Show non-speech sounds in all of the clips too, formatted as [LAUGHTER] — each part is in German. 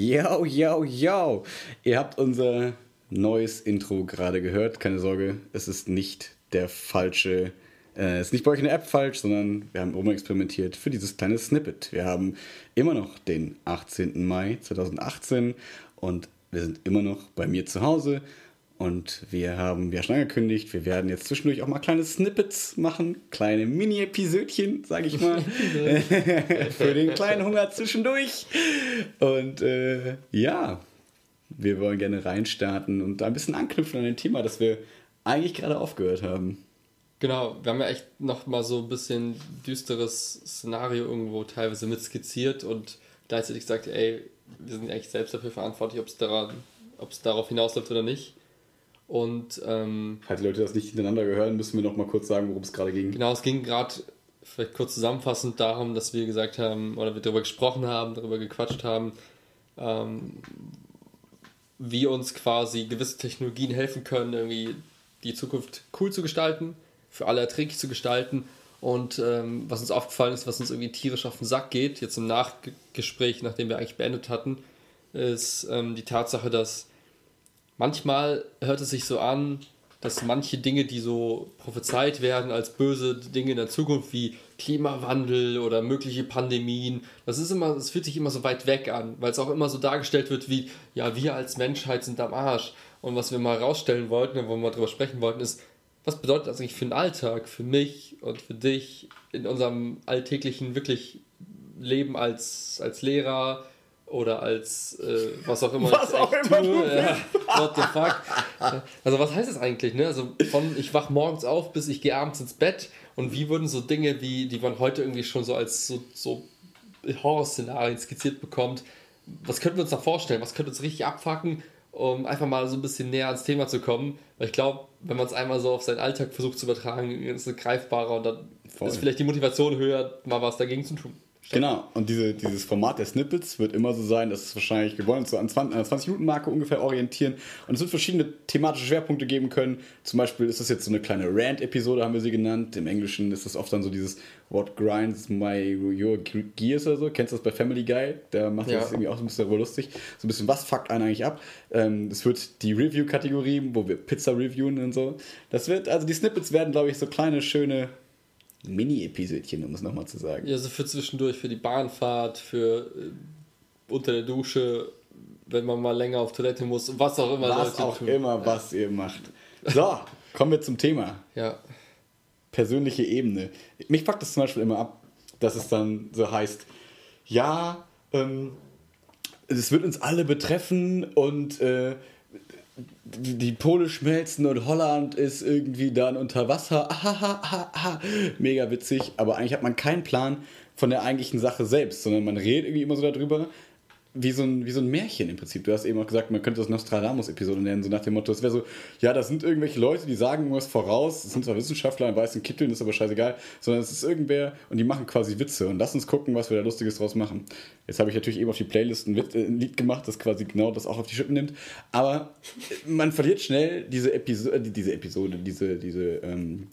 Yo, yo, yo! Ihr habt unser neues Intro gerade gehört. Keine Sorge, es ist nicht der falsche. Äh, ist nicht bei euch in der App falsch, sondern wir haben experimentiert für dieses kleine Snippet. Wir haben immer noch den 18. Mai 2018 und wir sind immer noch bei mir zu Hause und wir haben ja schon angekündigt, wir werden jetzt zwischendurch auch mal kleine Snippets machen, kleine Mini-Episödchen, sage ich mal, [LAUGHS] für den kleinen Hunger zwischendurch. Und äh, ja, wir wollen gerne reinstarten und da ein bisschen anknüpfen an ein Thema, das wir eigentlich gerade aufgehört haben. Genau, wir haben ja echt noch mal so ein bisschen düsteres Szenario irgendwo teilweise mit skizziert und gleichzeitig gesagt, ey, wir sind eigentlich selbst dafür verantwortlich, ob es daran, ob es darauf hinausläuft oder nicht. Und ähm, falls die Leute das nicht hintereinander gehören, müssen wir noch mal kurz sagen, worum es gerade ging. Genau, es ging gerade vielleicht kurz zusammenfassend darum, dass wir gesagt haben oder wir darüber gesprochen haben, darüber gequatscht haben, ähm, wie uns quasi gewisse Technologien helfen können, irgendwie die Zukunft cool zu gestalten, für alle erträglich zu gestalten. Und ähm, was uns aufgefallen ist, was uns irgendwie tierisch auf den Sack geht, jetzt im Nachgespräch, nachdem wir eigentlich beendet hatten, ist ähm, die Tatsache, dass manchmal hört es sich so an, dass manche Dinge, die so prophezeit werden als böse Dinge in der Zukunft, wie Klimawandel oder mögliche Pandemien, das ist immer, es fühlt sich immer so weit weg an, weil es auch immer so dargestellt wird wie, ja, wir als Menschheit sind am Arsch. Und was wir mal rausstellen wollten, wo wir mal drüber sprechen wollten, ist, was bedeutet das eigentlich für den Alltag, für mich und für dich in unserem alltäglichen wirklich Leben als, als Lehrer, oder als äh, was auch immer was auch immer tue. Ja, what the fuck. Also was heißt das eigentlich? Ne? Also von ich wach morgens auf bis ich gehe abends ins Bett und wie würden so Dinge, wie die man heute irgendwie schon so als so, so Horrorszenarien skizziert bekommt, was könnten wir uns da vorstellen? Was könnte uns richtig abfacken, um einfach mal so ein bisschen näher ans Thema zu kommen? Weil ich glaube, wenn man es einmal so auf seinen Alltag versucht zu übertragen, ist es greifbarer und dann Voll. ist vielleicht die Motivation höher, mal was dagegen zu tun. Genau, und diese, dieses Format der Snippets wird immer so sein, dass es wahrscheinlich, wir wollen uns so an 20, an 20-Minuten-Marke ungefähr orientieren und es wird verschiedene thematische Schwerpunkte geben können. Zum Beispiel ist das jetzt so eine kleine Rant-Episode, haben wir sie genannt. Im Englischen ist das oft dann so dieses What grinds my your gears oder so. Kennst du das bei Family Guy? Der macht ja. das irgendwie auch so ein bisschen lustig. So ein bisschen, was fuckt einen eigentlich ab? Ähm, es wird die Review-Kategorie, wo wir Pizza reviewen und so. Das wird, also die Snippets werden, glaube ich, so kleine, schöne Mini-Episödchen, um es nochmal zu sagen. Ja, so für zwischendurch, für die Bahnfahrt, für äh, unter der Dusche, wenn man mal länger auf Toilette muss, was auch immer. Was Leute auch tun. immer, ja. was ihr macht. So, kommen wir zum Thema. Ja. Persönliche Ebene. Mich packt das zum Beispiel immer ab, dass es dann so heißt, ja, ähm, es wird uns alle betreffen und äh, die Pole schmelzen und Holland ist irgendwie dann unter Wasser. Ahahaha. Mega witzig, aber eigentlich hat man keinen Plan von der eigentlichen Sache selbst, sondern man redet irgendwie immer so darüber wie so, ein, wie so ein Märchen im Prinzip. Du hast eben auch gesagt, man könnte das Nostradamus-Episode nennen, so nach dem Motto, es wäre so, ja, das sind irgendwelche Leute, die sagen irgendwas voraus, es sind zwar Wissenschaftler in weißen Kitteln, ist aber scheißegal, sondern es ist irgendwer und die machen quasi Witze und lass uns gucken, was wir da Lustiges draus machen. Jetzt habe ich natürlich eben auf die Playlist ein, Witz, äh, ein, Lied gemacht, das quasi genau das auch auf die Schippen nimmt, aber man verliert schnell diese, Episo äh, diese Episode, diese, diese ähm,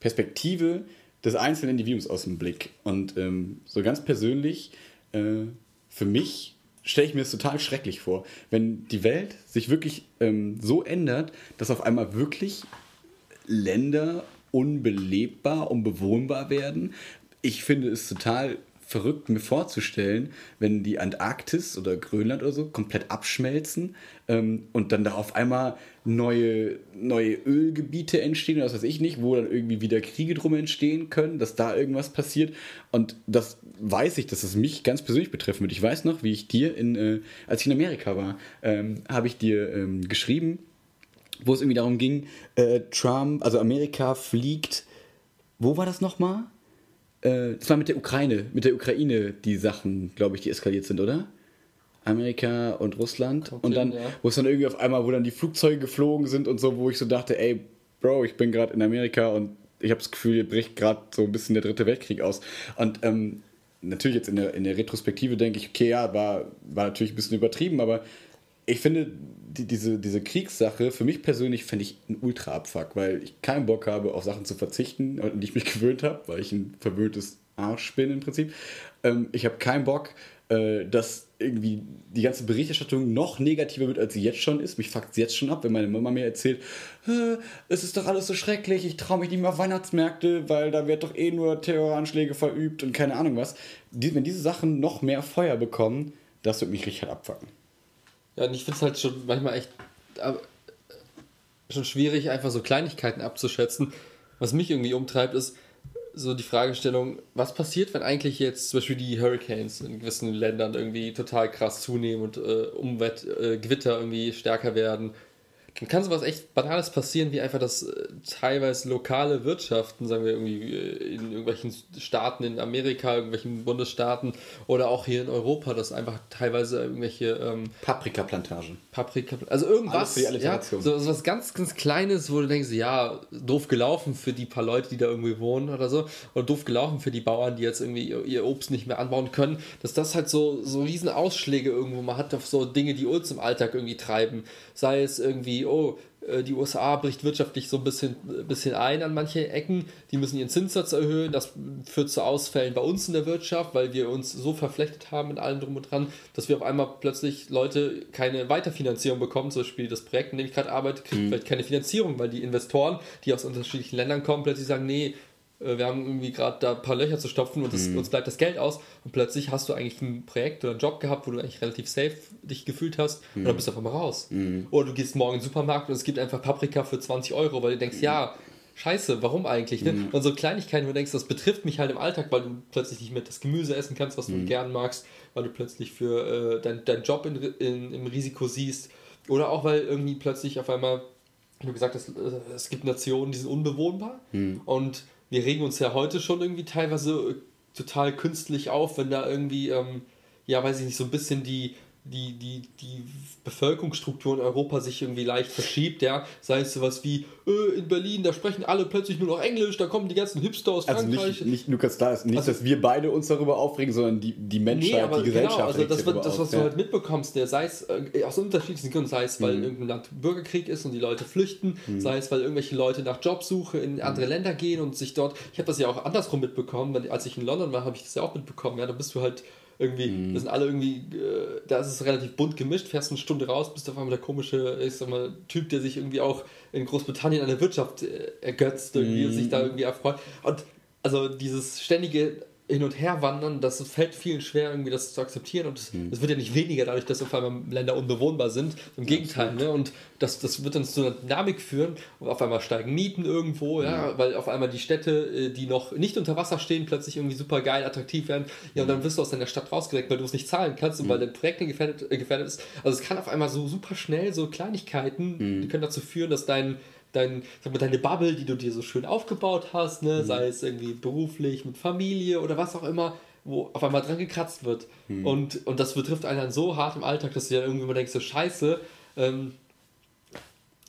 Perspektive des einzelnen Individuums aus dem Blick und ähm, so ganz persönlich äh, für mich stelle ich mir das total schrecklich vor, wenn die Welt sich wirklich ähm, so ändert, dass auf einmal wirklich Länder unbelebbar, unbewohnbar werden. Ich finde es total verrückt, mir vorzustellen, wenn die Antarktis oder Grönland oder so komplett abschmelzen ähm, und dann da auf einmal neue, neue Ölgebiete entstehen oder was weiß ich nicht, wo dann irgendwie wieder Kriege drum entstehen können, dass da irgendwas passiert. Und das weiß ich, dass es mich ganz persönlich betreffen wird. Ich weiß noch, wie ich dir in, äh, als ich in Amerika war, ähm, habe ich dir ähm, geschrieben, wo es irgendwie darum ging, äh, Trump, also Amerika fliegt, wo war das nochmal? Äh, das war mit der Ukraine, mit der Ukraine die Sachen, glaube ich, die eskaliert sind, oder? Amerika und Russland. Kommt und dann, ja. wo es dann irgendwie auf einmal, wo dann die Flugzeuge geflogen sind und so, wo ich so dachte, ey, Bro, ich bin gerade in Amerika und ich habe das Gefühl, hier bricht gerade so ein bisschen der dritte Weltkrieg aus. Und ähm, natürlich jetzt in der, in der Retrospektive denke ich, okay, ja, war, war natürlich ein bisschen übertrieben, aber ich finde, die, diese, diese Kriegssache, für mich persönlich fände ich ein Ultra-Abfuck, weil ich keinen Bock habe, auf Sachen zu verzichten, an die ich mich [LAUGHS] gewöhnt habe, weil ich ein verwöhntes Arsch bin im Prinzip. Ähm, ich habe keinen Bock, äh, dass irgendwie die ganze Berichterstattung noch negativer wird, als sie jetzt schon ist. Mich fuckt es jetzt schon ab, wenn meine Mama mir erzählt, es ist doch alles so schrecklich, ich traue mich nicht mehr auf Weihnachtsmärkte, weil da wird doch eh nur Terroranschläge verübt und keine Ahnung was. Die, wenn diese Sachen noch mehr Feuer bekommen, das wird mich richtig halt abfacken. Ja, und ich finde es halt schon manchmal echt schon schwierig, einfach so Kleinigkeiten abzuschätzen. Was mich irgendwie umtreibt, ist, so die Fragestellung, was passiert, wenn eigentlich jetzt zum Beispiel die Hurricanes in gewissen Ländern irgendwie total krass zunehmen und äh, Umweltgewitter äh, irgendwie stärker werden dann kann sowas echt Banales passieren, wie einfach, dass äh, teilweise lokale Wirtschaften, sagen wir irgendwie äh, in irgendwelchen Staaten in Amerika, irgendwelchen Bundesstaaten oder auch hier in Europa, dass einfach teilweise irgendwelche ähm, Paprikaplantagen. Paprika, also irgendwas, ja, so, so was ganz, ganz Kleines, wo du denkst, ja, doof gelaufen für die paar Leute, die da irgendwie wohnen oder so, oder doof gelaufen für die Bauern, die jetzt irgendwie ihr Obst nicht mehr anbauen können, dass das halt so, so riesen Ausschläge irgendwo mal hat auf so Dinge, die uns im Alltag irgendwie treiben, sei es irgendwie oh, äh, die USA bricht wirtschaftlich so ein bisschen, bisschen ein an manche Ecken, die müssen ihren Zinssatz erhöhen, das führt zu Ausfällen bei uns in der Wirtschaft, weil wir uns so verflechtet haben mit allem drum und dran, dass wir auf einmal plötzlich Leute keine Weiterfinanzierung bekommen, zum Beispiel das Projekt, in dem ich gerade arbeite, kriegt mhm. vielleicht keine Finanzierung, weil die Investoren, die aus unterschiedlichen Ländern kommen, plötzlich sagen, nee, äh, wir haben irgendwie gerade da ein paar Löcher zu stopfen und das, mhm. uns bleibt das Geld aus und plötzlich hast du eigentlich ein Projekt oder einen Job gehabt, wo du eigentlich relativ safe dich gefühlt hast mhm. und dann bist du auf einmal raus. Mhm. Oder du gehst morgen in den Supermarkt und es gibt einfach Paprika für 20 Euro, weil du denkst, ja, scheiße, warum eigentlich? Ne? Mhm. Und so Kleinigkeiten, wo du denkst, das betrifft mich halt im Alltag, weil du plötzlich nicht mehr das Gemüse essen kannst, was du mhm. gern magst, weil du plötzlich für äh, deinen dein Job in, in, im Risiko siehst. Oder auch, weil irgendwie plötzlich auf einmal, du gesagt hast, äh, es gibt Nationen, die sind unbewohnbar mhm. und wir regen uns ja heute schon irgendwie teilweise äh, total künstlich auf, wenn da irgendwie, ähm, ja, weiß ich nicht, so ein bisschen die, die, die, die Bevölkerungsstruktur in Europa sich irgendwie leicht verschiebt, ja. Sei es sowas wie, äh, in Berlin, da sprechen alle plötzlich nur noch Englisch, da kommen die ganzen Hipster aus also Frankreich. Nicht, nicht Lukas, da ist nicht, also, dass wir beide uns darüber aufregen, sondern die, die Menschheit, nee, aber die Gesellschaft. Genau, also das, wird, das was ja. du halt mitbekommst, der sei es äh, aus unterschiedlichen Gründen, sei es, weil mhm. irgendein Land Bürgerkrieg ist und die Leute flüchten, mhm. sei es, weil irgendwelche Leute nach Jobsuche in mhm. andere Länder gehen und sich dort, ich habe das ja auch andersrum mitbekommen, als ich in London war, habe ich das ja auch mitbekommen, ja, da bist du halt irgendwie, mhm. wir sind alle irgendwie, äh, da ist es relativ bunt gemischt, fährst eine Stunde raus, bist auf einmal der komische, ich sag mal, Typ, der sich irgendwie auch in Großbritannien an der Wirtschaft äh, ergötzt irgendwie mhm. und sich da irgendwie erfreut. Und also dieses ständige hin und her wandern, das fällt vielen schwer, irgendwie das zu akzeptieren und es mhm. wird ja nicht weniger dadurch, dass auf einmal Länder unbewohnbar sind. Im Gegenteil, ne? Und das, das wird dann zu einer Dynamik führen und auf einmal steigen Mieten irgendwo, ja, mhm. weil auf einmal die Städte, äh, die noch nicht unter Wasser stehen, plötzlich irgendwie super geil, attraktiv werden. Ja, und dann wirst du aus deiner Stadt rausgedeckt, weil du es nicht zahlen kannst und mhm. weil dein Projekt gefährdet, äh, gefährdet ist. Also es kann auf einmal so super schnell so Kleinigkeiten, mhm. die können dazu führen, dass dein dein, sag mal, deine Bubble, die du dir so schön aufgebaut hast, ne? Mhm. sei es irgendwie beruflich, mit Familie oder was auch immer, wo auf einmal dran gekratzt wird. Mhm. Und, und das betrifft einen dann so hart im Alltag, dass du ja irgendwie immer denkst, so scheiße, ähm,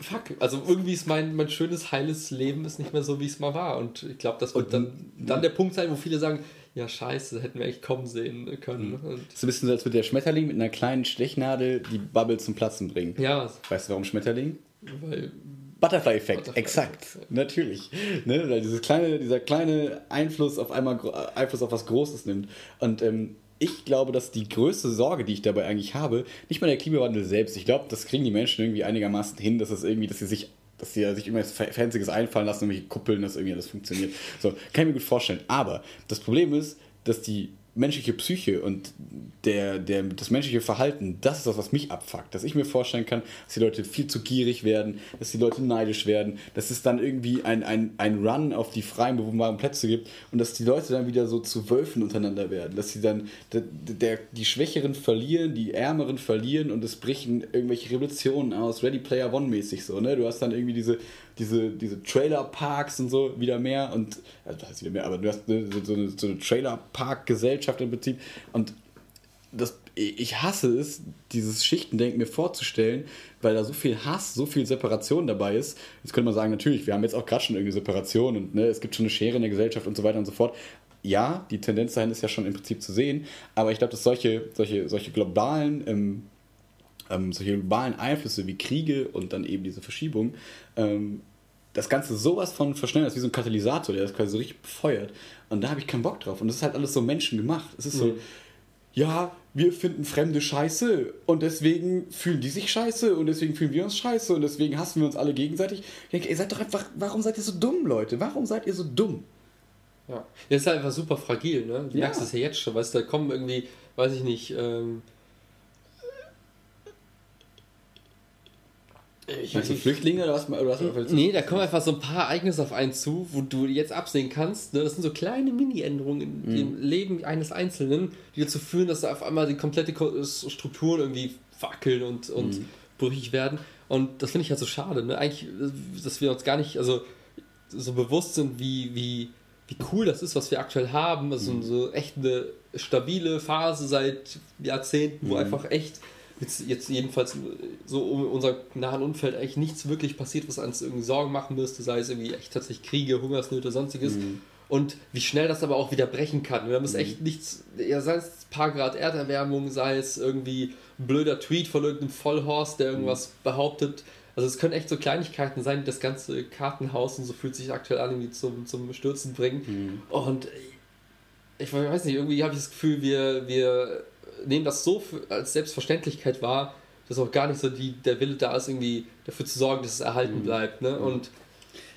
fuck, also irgendwie ist mein, mein schönes, heiles Leben ist nicht mehr so, wie es mal war. Und ich glaube, das wird und, dann, dann der Punkt sein, wo viele sagen, ja scheiße, hätten wir echt kommen sehen können. Mhm. Und ist ein bisschen so, als würde der Schmetterling mit einer kleinen Stechnadel die Bubble zum Platzen bringen. Ja. Weißt du, warum Schmetterling? Weil Butterfly-Effekt, Butterfly exakt, natürlich. Ne? Weil dieses kleine, dieser kleine Einfluss auf einmal Einfluss auf was Großes nimmt. Und ähm, ich glaube, dass die größte Sorge, die ich dabei eigentlich habe, nicht mal der Klimawandel selbst. Ich glaube, das kriegen die Menschen irgendwie einigermaßen hin, dass es irgendwie, dass sie sich dass sie sich irgendwas Fancyes einfallen lassen, irgendwelche Kuppeln, dass irgendwie alles funktioniert. So, kann ich mir gut vorstellen. Aber das Problem ist, dass die menschliche Psyche und der, der, das menschliche Verhalten, das ist das, was mich abfuckt. Dass ich mir vorstellen kann, dass die Leute viel zu gierig werden, dass die Leute neidisch werden, dass es dann irgendwie ein, ein, ein Run auf die freien, bewohnbaren Plätze gibt und dass die Leute dann wieder so zu Wölfen untereinander werden. Dass sie dann der, der, die Schwächeren verlieren, die Ärmeren verlieren und es brechen irgendwelche Revolutionen aus, Ready Player One mäßig so. Ne? Du hast dann irgendwie diese diese, diese Trailer-Parks und so wieder mehr und, also das heißt wieder mehr, aber du hast eine, so eine, so eine Trailer-Park-Gesellschaft im Prinzip und das, ich hasse es, dieses Schichtendenken mir vorzustellen, weil da so viel Hass, so viel Separation dabei ist. Jetzt könnte man sagen, natürlich, wir haben jetzt auch gerade schon irgendwie Separation und ne, es gibt schon eine Schere in der Gesellschaft und so weiter und so fort. Ja, die Tendenz dahin ist ja schon im Prinzip zu sehen, aber ich glaube, dass solche, solche, solche globalen ähm, ähm, solche globalen Einflüsse wie Kriege und dann eben diese Verschiebung ähm, das Ganze sowas von verschnellert, das ist wie so ein Katalysator, der das quasi so richtig befeuert. Und da habe ich keinen Bock drauf. Und das ist halt alles so menschengemacht. Es ist so, Mhm. ja, wir finden Fremde scheiße und deswegen fühlen die sich scheiße und deswegen fühlen wir uns scheiße und deswegen hassen wir uns alle gegenseitig. Ich denke, ihr seid doch einfach, warum seid ihr so dumm, Leute? Warum seid ihr so dumm? Ja. Das ist halt einfach super fragil, ne? Du Ja. merkst es ja jetzt schon, weißt du, da kommen irgendwie, weiß ich nicht, ähm, ich, Meinst du Flüchtlinge oder was? Oder was Nee, da kommen einfach so ein paar Ereignisse auf einen zu, wo du jetzt absehen kannst. Ne? Das sind so kleine Mini-Änderungen Mhm. im Leben eines Einzelnen, die dazu führen, dass da auf einmal die komplette Ko- Strukturen irgendwie wackeln und, und Mhm. brüchig werden. Und das finde ich halt so schade. Ne? Eigentlich, dass wir uns gar nicht also, so bewusst sind, wie, wie, wie cool das ist, was wir aktuell haben. Also Mhm. so echt eine stabile Phase seit Jahrzehnten, wo Mhm. einfach echt jetzt, jetzt jedenfalls so um unser nahen Umfeld eigentlich nichts wirklich passiert, was uns irgendwie Sorgen machen müsste, sei es irgendwie echt tatsächlich Kriege, Hungersnöte, sonstiges. Mhm. Und wie schnell das aber auch wieder brechen kann. Wir haben es echt nichts, ja, sei es ein paar Grad Erderwärmung, sei es irgendwie ein blöder Tweet von irgendeinem Vollhorst, der irgendwas Mhm. behauptet. Also es können echt so Kleinigkeiten sein, die das ganze Kartenhaus und so fühlt sich aktuell an, irgendwie zum, zum Stürzen bringen. Mhm. Und ich weiß nicht, irgendwie habe ich das Gefühl, wir, wir nehmen das so für, als Selbstverständlichkeit wahr, dass auch gar nicht so die, der Wille da ist, irgendwie dafür zu sorgen, dass es erhalten Mhm. bleibt. Ne? Und,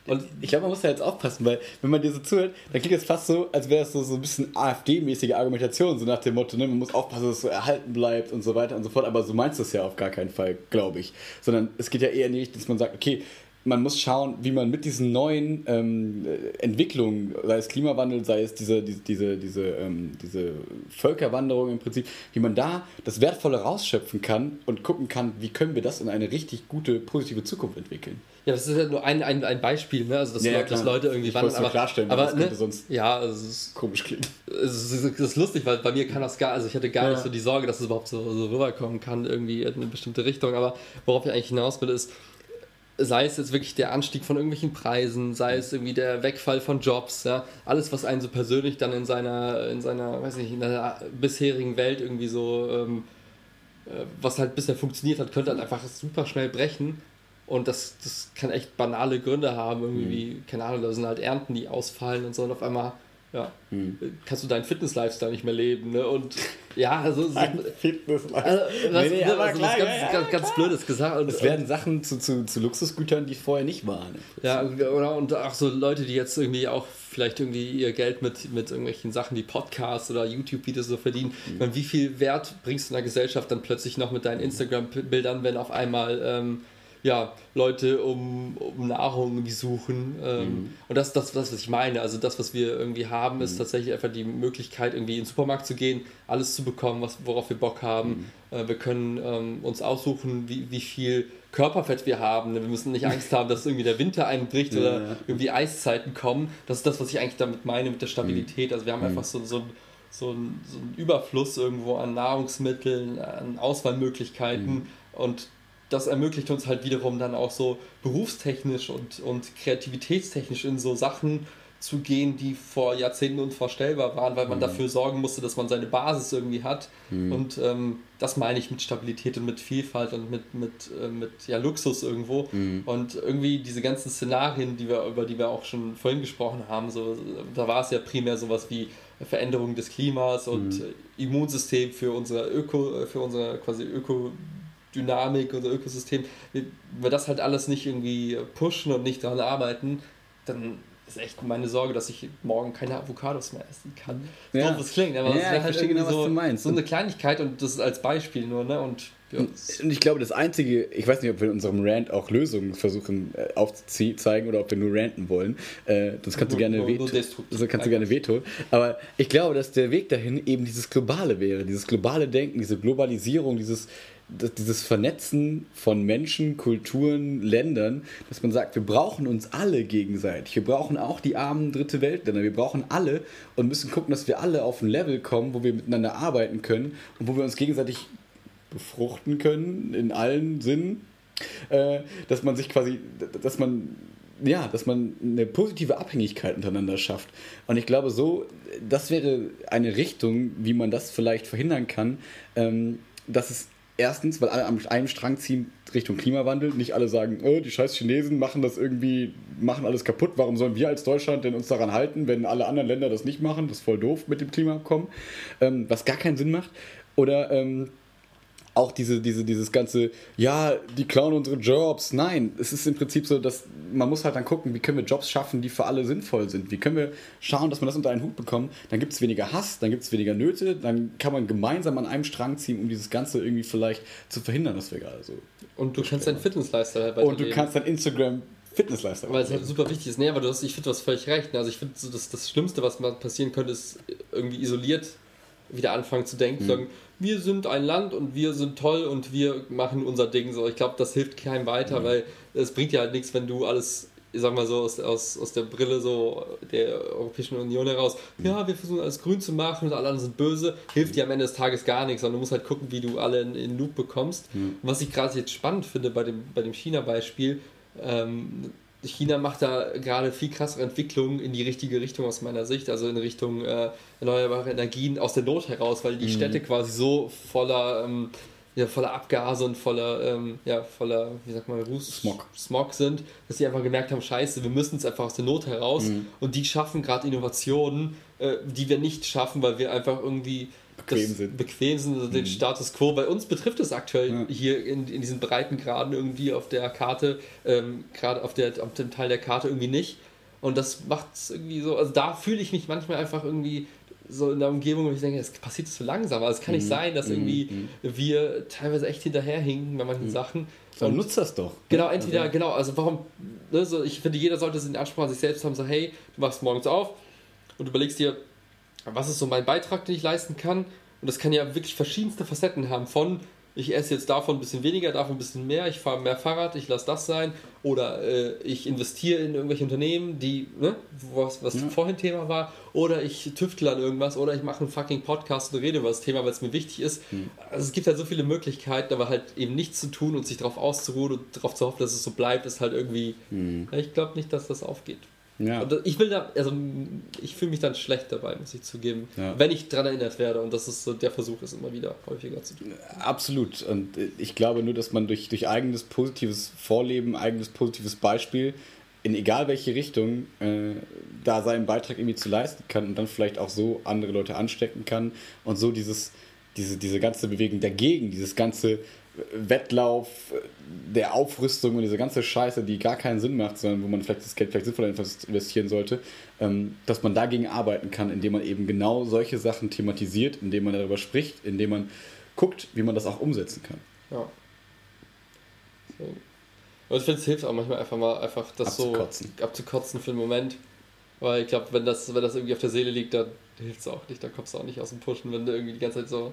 und Ich glaube, man muss da jetzt aufpassen, weil wenn man dir so zuhört, dann klingt es fast so, als wäre es so, so ein bisschen AfD-mäßige Argumentation, so nach dem Motto, ne, man muss aufpassen, dass es so erhalten bleibt und so weiter und so fort. Aber so meinst du es ja auf gar keinen Fall, glaube ich. Sondern es geht ja eher Richtung, dass man sagt, okay, man muss schauen, wie man mit diesen neuen ähm, äh, Entwicklungen, sei es Klimawandel, sei es diese, diese, diese, diese, ähm, diese Völkerwanderung im Prinzip, wie man da das Wertvolle rausschöpfen kann und gucken kann, wie können wir das in eine richtig gute, positive Zukunft entwickeln. ja, das ist ja nur ein, ein, ein Beispiel, ne? also dass, Ja, Leute, dass. Leute irgendwie Ich nur aber, klarstellen, aber das ne? könnte sonst- ja, also es ist Komisch klingt. Es ist, es ist lustig, weil bei mir kann das gar, also ich hatte gar Ja. nicht so die Sorge, dass es überhaupt so, so rüberkommen kann, irgendwie in eine bestimmte Richtung. Aber worauf ich eigentlich hinaus will, ist, sei es jetzt wirklich der Anstieg von irgendwelchen Preisen, sei es irgendwie der Wegfall von Jobs, ja, alles, was einen so persönlich dann in seiner, in seiner, weiß nicht, in der bisherigen Welt irgendwie so, ähm, äh, was halt bisher funktioniert hat, könnte halt einfach super schnell brechen. Und das, das kann echt banale Gründe haben, irgendwie, wie, keine Ahnung, da sind halt Ernten, die ausfallen und so, und auf einmal, ja, kannst du deinen Fitness-Lifestyle nicht mehr leben, ne? Und ja, also, so, also Fitness. was, Nee, nee, aber also klar, was ganz, ja, ganz, ganz Blödes gesagt. Und, Es werden Sachen zu, zu, zu Luxusgütern, die vorher nicht waren. ja, oder und auch so Leute, die jetzt irgendwie auch vielleicht irgendwie ihr Geld mit, mit irgendwelchen Sachen wie Podcasts oder YouTube-Videos so verdienen. Ich meine, wie viel Wert bringst du in der Gesellschaft dann plötzlich noch mit deinen Instagram-Bildern, wenn auf einmal ähm, ja, Leute um, um Nahrung irgendwie suchen. Ähm, Und das ist das, das, was ich meine. Also das, was wir irgendwie haben, ist tatsächlich einfach die Möglichkeit, irgendwie in den Supermarkt zu gehen, alles zu bekommen, was, worauf wir Bock haben. Äh, wir können ähm, uns aussuchen, wie, wie viel Körperfett wir haben. Wir müssen nicht Angst haben, dass irgendwie der Winter einbricht Ja, oder ja. irgendwie Eiszeiten kommen. Das ist das, was ich eigentlich damit meine mit der Stabilität. Also wir haben einfach so, so, so, ein, so einen Überfluss irgendwo an Nahrungsmitteln, an Auswahlmöglichkeiten und das ermöglicht uns halt wiederum dann auch so berufstechnisch und, und kreativitätstechnisch in so Sachen zu gehen, die vor Jahrzehnten unvorstellbar waren, weil man dafür sorgen musste, dass man seine Basis irgendwie hat. Und ähm, das meine ich mit Stabilität und mit Vielfalt und mit, mit, äh, mit ja, Luxus irgendwo. Und irgendwie diese ganzen Szenarien, die wir, über die wir auch schon vorhin gesprochen haben, so, da war es ja primär sowas wie Veränderung des Klimas und äh, Immunsystem für unser Öko, für unsere quasi Ökodynamik, unser Ökosystem. Wenn wir das halt alles nicht irgendwie pushen und nicht daran arbeiten, dann ist echt meine Sorge, dass ich morgen keine Avocados mehr essen kann. Ja. So, was klingt, aber Ja, das ich wäre halt genau, was so, du meinst. so eine Kleinigkeit und das ist als Beispiel nur, ne? Und ja, das- Und ich glaube, das Einzige, ich weiß nicht, ob wir in unserem Rant auch Lösungen versuchen äh, aufzuzeigen oder ob wir nur ranten wollen. Äh, das kannst du Nur- gerne nur- nur veto- das kannst du gerne veto. Aber ich glaube, dass der Weg dahin eben dieses Globale wäre, dieses globale Denken, diese Globalisierung, dieses, das, dieses Vernetzen von Menschen, Kulturen, Ländern, dass man sagt, wir brauchen uns alle gegenseitig. Wir brauchen auch die armen dritte Weltländer. Wir brauchen alle und müssen gucken, dass wir alle auf ein Level kommen, wo wir miteinander arbeiten können und wo wir uns gegenseitig befruchten können in allen Sinnen, äh, dass man sich quasi, dass man ja, dass man eine positive Abhängigkeit untereinander schafft. Und ich glaube, so, das wäre eine Richtung, wie man das vielleicht verhindern kann, ähm, dass es Erstens, weil alle am einem Strang ziehen Richtung Klimawandel. Nicht alle sagen, oh, die scheiß Chinesen machen das irgendwie, machen alles kaputt. Warum sollen wir als Deutschland denn uns daran halten, wenn alle anderen Länder das nicht machen? Das ist voll doof mit dem Klimaabkommen. Ähm, was gar keinen Sinn macht. Oder ähm, auch diese, diese, dieses ganze, ja, die klauen unsere Jobs. Nein, es ist im Prinzip so, dass man muss halt dann gucken, wie können wir Jobs schaffen, die für alle sinnvoll sind. Wie können wir schauen, dass wir das unter einen Hut bekommen. Dann gibt es weniger Hass, dann gibt es weniger Nöte, dann kann man gemeinsam an einem Strang ziehen, um dieses Ganze irgendwie vielleicht zu verhindern, dass wir gerade so. Und du kannst deinen Fitnessleister Und du kannst dein Instagram Fitnessleister. Weil es halt super wichtig ist. Nee, aber du hast, ich finde, du hast völlig recht. Also ich finde, so das, das Schlimmste, was mal passieren könnte, ist irgendwie isoliert wieder anfangen zu denken, mhm. Wir sind ein Land und wir sind toll und wir machen unser Ding so. Ich glaube, das hilft keinem weiter, mhm. weil es bringt ja halt nichts, wenn du alles, ich sag mal so, aus, aus, aus der Brille so der Europäischen Union heraus, mhm. ja, wir versuchen alles grün zu machen und alle anderen sind böse, hilft dir am Ende des Tages gar nichts, sondern du musst halt gucken, wie du alle in, in Loop bekommst. Mhm. Was ich gerade jetzt spannend finde bei dem, bei dem China-Beispiel, ähm, China macht da gerade viel krassere Entwicklungen in die richtige Richtung aus meiner Sicht, also in Richtung äh, erneuerbare Energien aus der Not heraus, weil die mhm. Städte quasi so voller, ähm, ja, voller Abgase und voller, ähm, ja, voller, wie sagt man, Ruß, Smog. Smog sind, dass sie einfach gemerkt haben, scheiße, wir müssen es einfach aus der Not heraus mhm. und die schaffen gerade Innovationen, äh, die wir nicht schaffen, weil wir einfach irgendwie bequem sind. Bequem sind, also mhm. den Status quo. Bei uns betrifft es aktuell ja. hier in, in diesen breiten Graden irgendwie auf der Karte, ähm, gerade auf, der, auf dem Teil der Karte irgendwie nicht. Und das macht es irgendwie so, also da fühle ich mich manchmal einfach irgendwie so in der Umgebung, wo ich denke, es passiert zu langsam. Also es kann nicht mhm. sein, dass irgendwie mhm. wir teilweise echt hinterherhinken bei manchen mhm. Sachen. So, und nutzt das doch. Genau, entweder, also. genau, also warum, ne, so, ich finde, jeder sollte es in Anspruch an sich selbst haben, so, hey, du wachst morgens auf und überlegst dir, was ist so mein Beitrag, den ich leisten kann? Und das kann ja wirklich verschiedenste Facetten haben von ich esse jetzt davon ein bisschen weniger, davon ein bisschen mehr, ich fahre mehr Fahrrad, ich lasse das sein oder äh, ich investiere in irgendwelche Unternehmen, die, ne, was, was ja. vorhin Thema war, oder ich tüftle an irgendwas oder ich mache einen fucking Podcast und rede über das Thema, weil es mir wichtig ist. Mhm. Also es gibt halt so viele Möglichkeiten, aber halt eben nichts zu tun und sich darauf auszuruhen und darauf zu hoffen, dass es so bleibt, ist halt irgendwie, mhm. ich glaube nicht, dass das aufgeht. Ja. Und ich will da, also ich fühle mich dann schlecht dabei, muss ich zugeben, ja. wenn ich daran erinnert werde und das ist so der Versuch ist, immer wieder häufiger zu tun. Absolut. Und ich glaube nur, dass man durch, durch eigenes positives Vorleben, eigenes positives Beispiel in egal welche Richtung äh, da seinen Beitrag irgendwie zu leisten kann und dann vielleicht auch so andere Leute anstecken kann und so dieses, diese, diese ganze Bewegung dagegen, dieses ganze Wettlauf der Aufrüstung und diese ganze Scheiße, die gar keinen Sinn macht, sondern wo man vielleicht das Geld vielleicht sinnvoller investieren sollte, ähm, dass man dagegen arbeiten kann, indem man eben genau solche Sachen thematisiert, indem man darüber spricht, indem man guckt, wie man das auch umsetzen kann. Ja. Und ich finde, es hilft auch manchmal einfach mal einfach das abzukotzen. so abzukotzen für einen Moment. Weil ich glaube, wenn das, wenn das irgendwie auf der Seele liegt, dann hilft es auch nicht, dann kommst du auch nicht aus dem Pushen, wenn du irgendwie die ganze Zeit so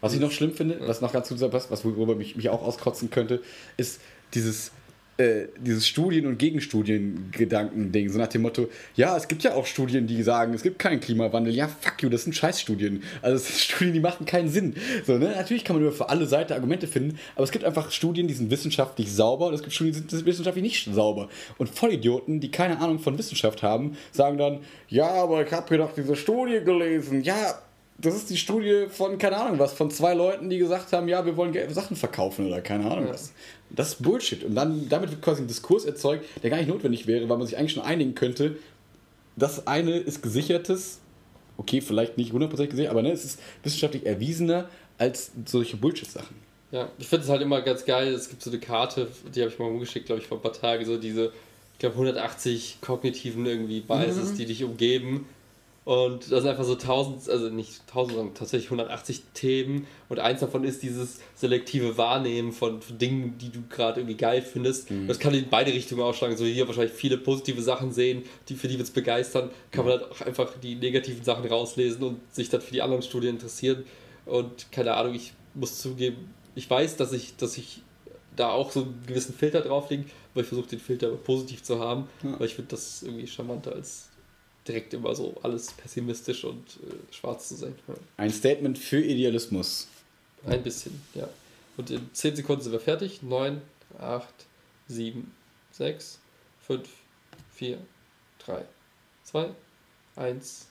was ich noch schlimm finde, was noch ganz gut passt, was worüber mich, mich auch auskotzen könnte, ist dieses äh, dieses Studien- und Gegenstudien-Gedanken-Ding, so nach dem Motto, ja, es gibt ja auch Studien, die sagen, es gibt keinen Klimawandel. Ja, fuck you, das sind Scheißstudien. Also es sind Studien, die machen keinen Sinn. So, ne? Natürlich kann man über für alle Seiten Argumente finden, aber es gibt einfach Studien, die sind wissenschaftlich sauber und es gibt Studien, die sind wissenschaftlich nicht sauber. Und Vollidioten, die keine Ahnung von Wissenschaft haben, sagen dann, ja, aber ich habe hier doch diese Studie gelesen. Ja, das ist die Studie von, keine Ahnung was, von zwei Leuten, die gesagt haben, ja, wir wollen Sachen verkaufen oder keine Ahnung was. Das ist Bullshit. Und dann damit wird quasi ein Diskurs erzeugt, der gar nicht notwendig wäre, weil man sich eigentlich schon einigen könnte, das eine ist gesichertes, okay, vielleicht nicht hundertprozentig gesichert, aber ne, es ist wissenschaftlich erwiesener als solche Bullshit-Sachen. Ja, ich finde es halt immer ganz geil, es gibt so eine Karte, die habe ich mal umgeschickt, glaube ich, vor ein paar Tagen, so diese, ich glaube, 180 kognitiven irgendwie Biases, mhm. die dich umgeben und das sind einfach so 1000, also nicht 1000, sondern tatsächlich 180 Themen. Und eins davon ist dieses selektive Wahrnehmen von, von Dingen, die du gerade irgendwie geil findest. Mhm. Das kann in beide Richtungen ausschlagen. So hier wahrscheinlich viele positive Sachen sehen, die für die wir es begeistern. Kann man halt auch einfach die negativen Sachen rauslesen und sich dann für die anderen Studien interessieren. Und keine Ahnung, ich muss zugeben, ich weiß, dass ich, dass ich da auch so einen gewissen Filter drauf liege, aber ich versuche den Filter positiv zu haben, ja. weil ich finde das irgendwie charmanter als direkt immer so alles pessimistisch und äh, schwarz zu sein. Ja. Ein Statement für Idealismus. Ein bisschen, ja. Und in 10 Sekunden sind wir fertig. 9, 8, 7, 6, 5, 4, 3, 2, 1.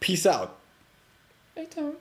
Peace out. Later.